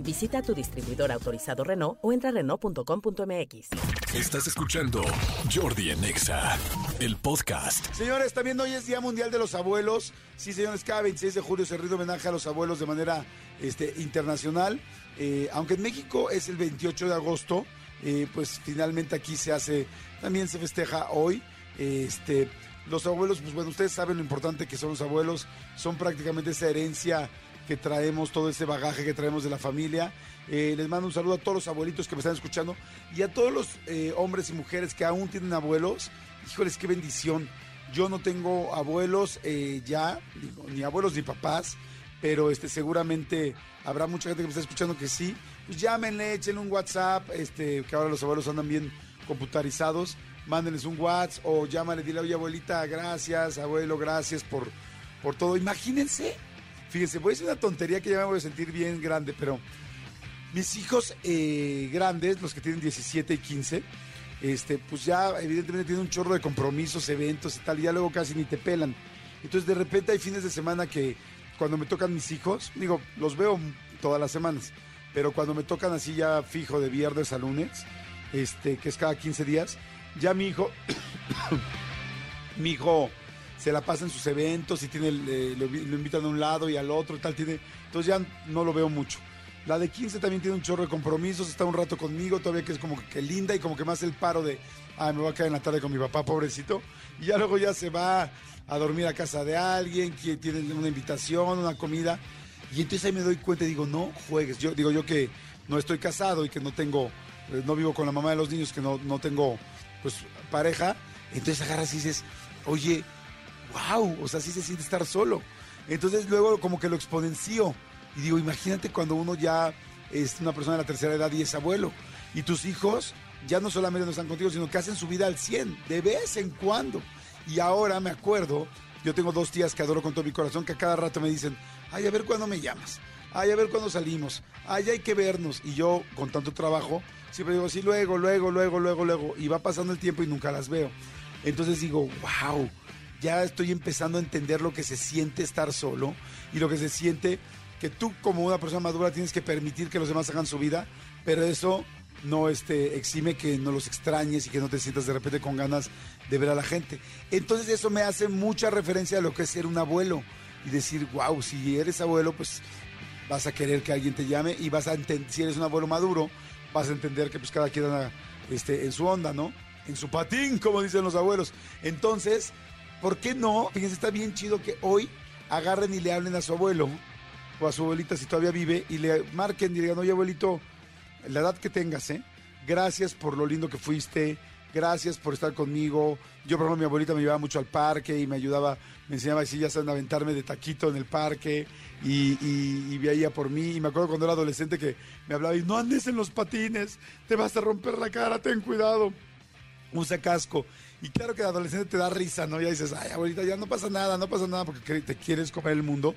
Visita tu distribuidor autorizado Renault o entra a Renault.com.mx. Estás escuchando Jordi en Exa, el podcast. Señores, también hoy es Día Mundial de los Abuelos. Sí, señores, cada 26 de julio se rinde homenaje a los abuelos de manera este, internacional. Eh, aunque en México es el 28 de agosto, eh, pues finalmente aquí se hace, también se festeja hoy. este, los abuelos, pues bueno, ustedes saben lo importante que son los abuelos, son prácticamente esa herencia que traemos, todo ese bagaje que traemos de la familia. Eh, les mando un saludo a todos los abuelitos que me están escuchando y a todos los hombres y mujeres que aún tienen abuelos. Híjoles, qué bendición. Yo no tengo abuelos ya, ni abuelos ni papás pero este, seguramente habrá mucha gente que me está escuchando que sí. Pues llámenle, échenle un WhatsApp, este, que ahora los abuelos andan bien computarizados. Mándenles un WhatsApp o llámale, dile, oye abuelita, gracias, abuelo, gracias por, por todo. Imagínense, fíjense, voy a decir una tontería que ya me voy a sentir bien grande, pero mis hijos eh, grandes, los que tienen 17 y 15, este, pues ya evidentemente tienen un chorro de compromisos, eventos y tal, y ya luego casi ni te pelan. Entonces de repente hay fines de semana que cuando me tocan mis hijos, digo, los veo todas las semanas, pero cuando me tocan así ya fijo de viernes a lunes, este, que es cada 15 días, ya mi hijo, mi hijo se la pasa en sus eventos y tiene, lo, invitan a un lado y al otro y tal, tiene, entonces ya no lo veo mucho. La de 15 también tiene un chorro de compromisos, está un rato conmigo, todavía que es como que, linda y como que más el paro de, ah, me voy a quedar en la tarde con mi papá, pobrecito. Y ya luego ya se va a dormir a casa de alguien, que tiene una invitación, una comida. Y entonces ahí me doy cuenta y digo, no juegues. Yo digo yo que no estoy casado y que no tengo, eh, no vivo con la mamá de los niños, que no, no tengo pues pareja. Entonces agarras y dices, oye, wow, o sea, sí se siente estar solo. Entonces luego como que lo exponencio. Y digo, imagínate cuando uno ya es una persona de la tercera edad y es abuelo. Y tus hijos ya no solamente no están contigo, sino que hacen su vida al 100, de vez en cuando. Y ahora me acuerdo, yo tengo dos tías que adoro con todo mi corazón, que a cada rato me dicen, ay, a ver cuándo me llamas, ay, a ver cuándo salimos, ay, hay que vernos. Y yo, con tanto trabajo, siempre digo, sí, luego, luego, luego, luego, luego. Y va pasando el tiempo y nunca las veo. Entonces digo, wow, ya estoy empezando a entender lo que se siente estar solo y lo que se siente que tú como una persona madura tienes que permitir que los demás hagan su vida, pero eso no este, exime que no los extrañes y que no te sientas de repente con ganas de ver a la gente. Entonces eso me hace mucha referencia a lo que es ser un abuelo y decir, wow, si eres abuelo, pues vas a querer que alguien te llame y vas a entender, si eres un abuelo maduro, vas a entender que pues cada quien anda este, en su onda, ¿no? En su patín, como dicen los abuelos. Entonces, ¿por qué no? Fíjense, está bien chido que hoy agarren y le hablen a su abuelo o a su abuelita si todavía vive y le marquen y le digan, oye abuelito, la edad que tengas, ¿eh? Gracias por lo lindo que fuiste, gracias por estar conmigo. Yo, por ejemplo, mi abuelita me llevaba mucho al parque y me ayudaba, me enseñaba así, ya saben, a aventarme de taquito en el parque y, veía por mí. Y me acuerdo cuando era adolescente que me hablaba y no andes en los patines, te vas a romper la cara, ten cuidado. Usa casco. Y claro que el adolescente te da risa, ¿no? Ya dices, ay, abuelita, ya no pasa nada, no pasa nada porque te quieres comer el mundo,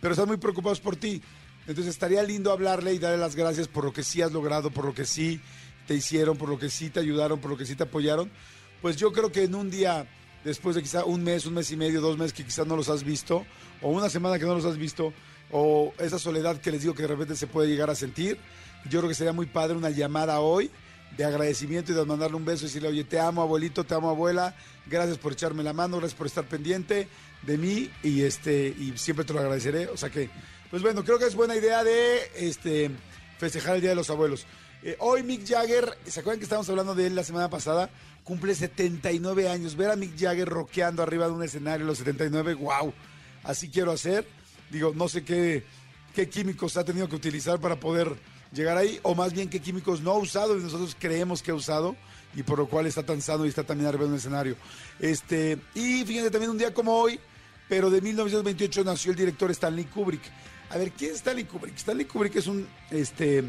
pero están muy preocupados por ti. Entonces estaría lindo hablarle y darle las gracias por lo que sí has logrado, por lo que sí te hicieron, por lo que sí te ayudaron, por lo que sí te apoyaron. Pues yo creo que en un día, después de quizá un mes, un mes y medio, dos meses que quizás no los has visto, o una semana que no los has visto, o esa soledad que les digo que de repente se puede llegar a sentir, yo creo que sería muy padre una llamada hoy de agradecimiento y de mandarle un beso y decirle, oye, te amo abuelito, te amo abuela, gracias por echarme la mano, gracias por estar pendiente de mí y este y siempre te lo agradeceré. O sea que pues bueno, creo que es buena idea de este, festejar el Día de los Abuelos. Eh, hoy Mick Jagger, ¿se acuerdan que estábamos hablando de él la semana pasada? Cumple 79 años. Ver a Mick Jagger rockeando arriba de un escenario los 79, wow. Así quiero hacer. Digo, no sé qué, qué químicos ha tenido que utilizar para poder llegar ahí, o más bien qué químicos no ha usado y nosotros creemos que ha usado y por lo cual está tan sano y está también arriba de un escenario. Este, y fíjense también un día como hoy, pero de 1928 nació el director Stanley Kubrick. A ver, ¿quién es Stanley Kubrick? Stanley Kubrick es un, este,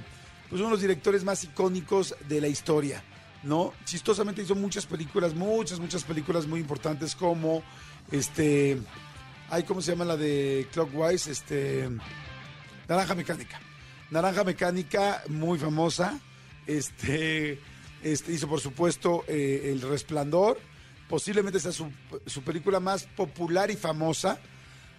pues uno de los directores más icónicos de la historia. ¿no? Chistosamente hizo muchas películas, muchas, muchas películas muy importantes como, este, ay, ¿cómo se llama la de Clockwise? Este, Naranja Mecánica. Naranja Mecánica, muy famosa. Este, este hizo, por supuesto, eh, El Resplandor. Posiblemente sea su, su película más popular y famosa.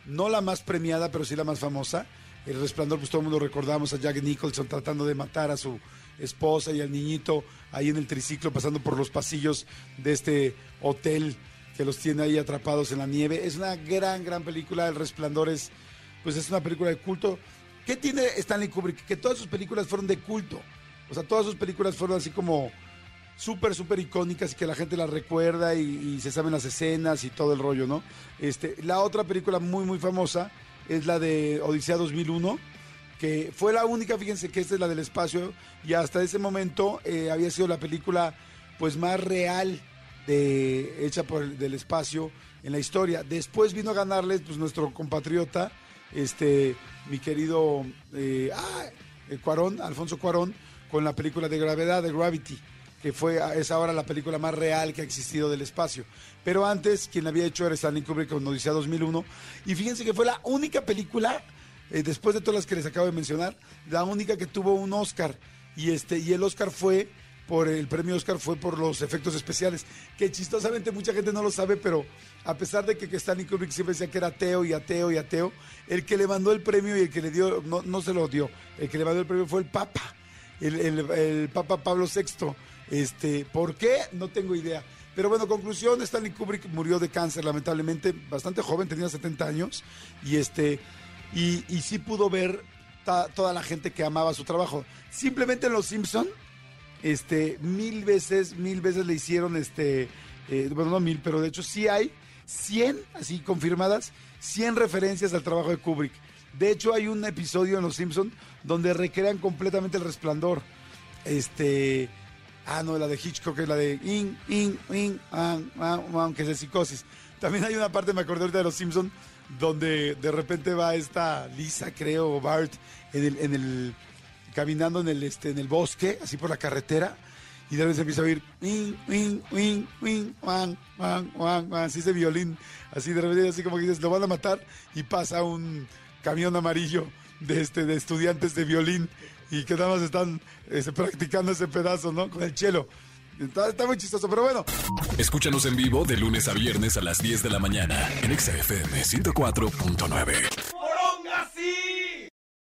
No la más premiada, pero sí la más famosa. El Resplandor, pues todo el mundo recordamos a Jack Nicholson tratando de matar a su esposa y al niñito ahí en el triciclo pasando por los pasillos de este hotel que los tiene ahí atrapados en la nieve. Es una gran, gran película. El Resplandor es, pues es una película de culto. ¿Qué tiene Stanley Kubrick? Que todas sus películas fueron de culto. O sea, todas sus películas fueron así como súper, súper icónicas y que la gente las recuerda y, se saben las escenas y todo el rollo, ¿no? Este, la otra película muy, muy famosa es la de Odisea 2001, que fue la única, fíjense que esta es la del espacio, y hasta ese momento eh, había sido la película pues más real de, hecha por el, del espacio en la historia. Después vino a ganarles pues nuestro compatriota, este, mi querido eh, ah, Cuarón, Alfonso Cuarón, con la película de Gravedad, de Gravity que fue es ahora la película más real que ha existido del espacio. Pero antes, quien la había hecho era Stanley Kubrick con Odisea 2001. Y fíjense que fue la única película, eh, después de todas las que les acabo de mencionar, la única que tuvo un Oscar. Y, este, y el Oscar fue, por el premio Oscar fue por los efectos especiales. Que chistosamente mucha gente no lo sabe, pero a pesar de que, Stanley Kubrick siempre decía que era ateo y ateo y ateo, el que le mandó el premio y el que le dio, no, no se lo dio, el que le mandó el premio fue el Papa, el, el, el Papa Pablo VI. Este, ¿Por qué? No tengo idea. Pero bueno, conclusión, Stanley Kubrick murió de cáncer, lamentablemente, bastante joven, tenía 70 años, y este, y, y sí pudo ver ta, toda la gente que amaba su trabajo. Simplemente en Los Simpson, este, mil veces, mil veces le hicieron, este, eh, bueno, no mil, pero de hecho sí hay 100, así confirmadas, 100 referencias al trabajo de Kubrick. De hecho, hay un episodio en Los Simpson donde recrean completamente el resplandor. Este, Ah, no, la de Hitchcock es la de in, in, in, an, es de psicosis. También hay una parte, me acordé ahorita de Los Simpson donde de repente va esta Lisa, creo, o Bart, en el, en el, caminando en el, este, en el bosque, así por la carretera, y de repente empieza a oír, in, in, in, in, wan, wan, wan, wan, así ese violín, así de repente, así como que dices, lo van a matar, y pasa un camión amarillo de, este, de estudiantes de violín y que nada más están este, practicando ese pedazo, ¿no? Con el chelo. Está, está, muy chistoso, pero bueno. Escúchanos en vivo de lunes a viernes a las 10 de la mañana en XFM 104.9.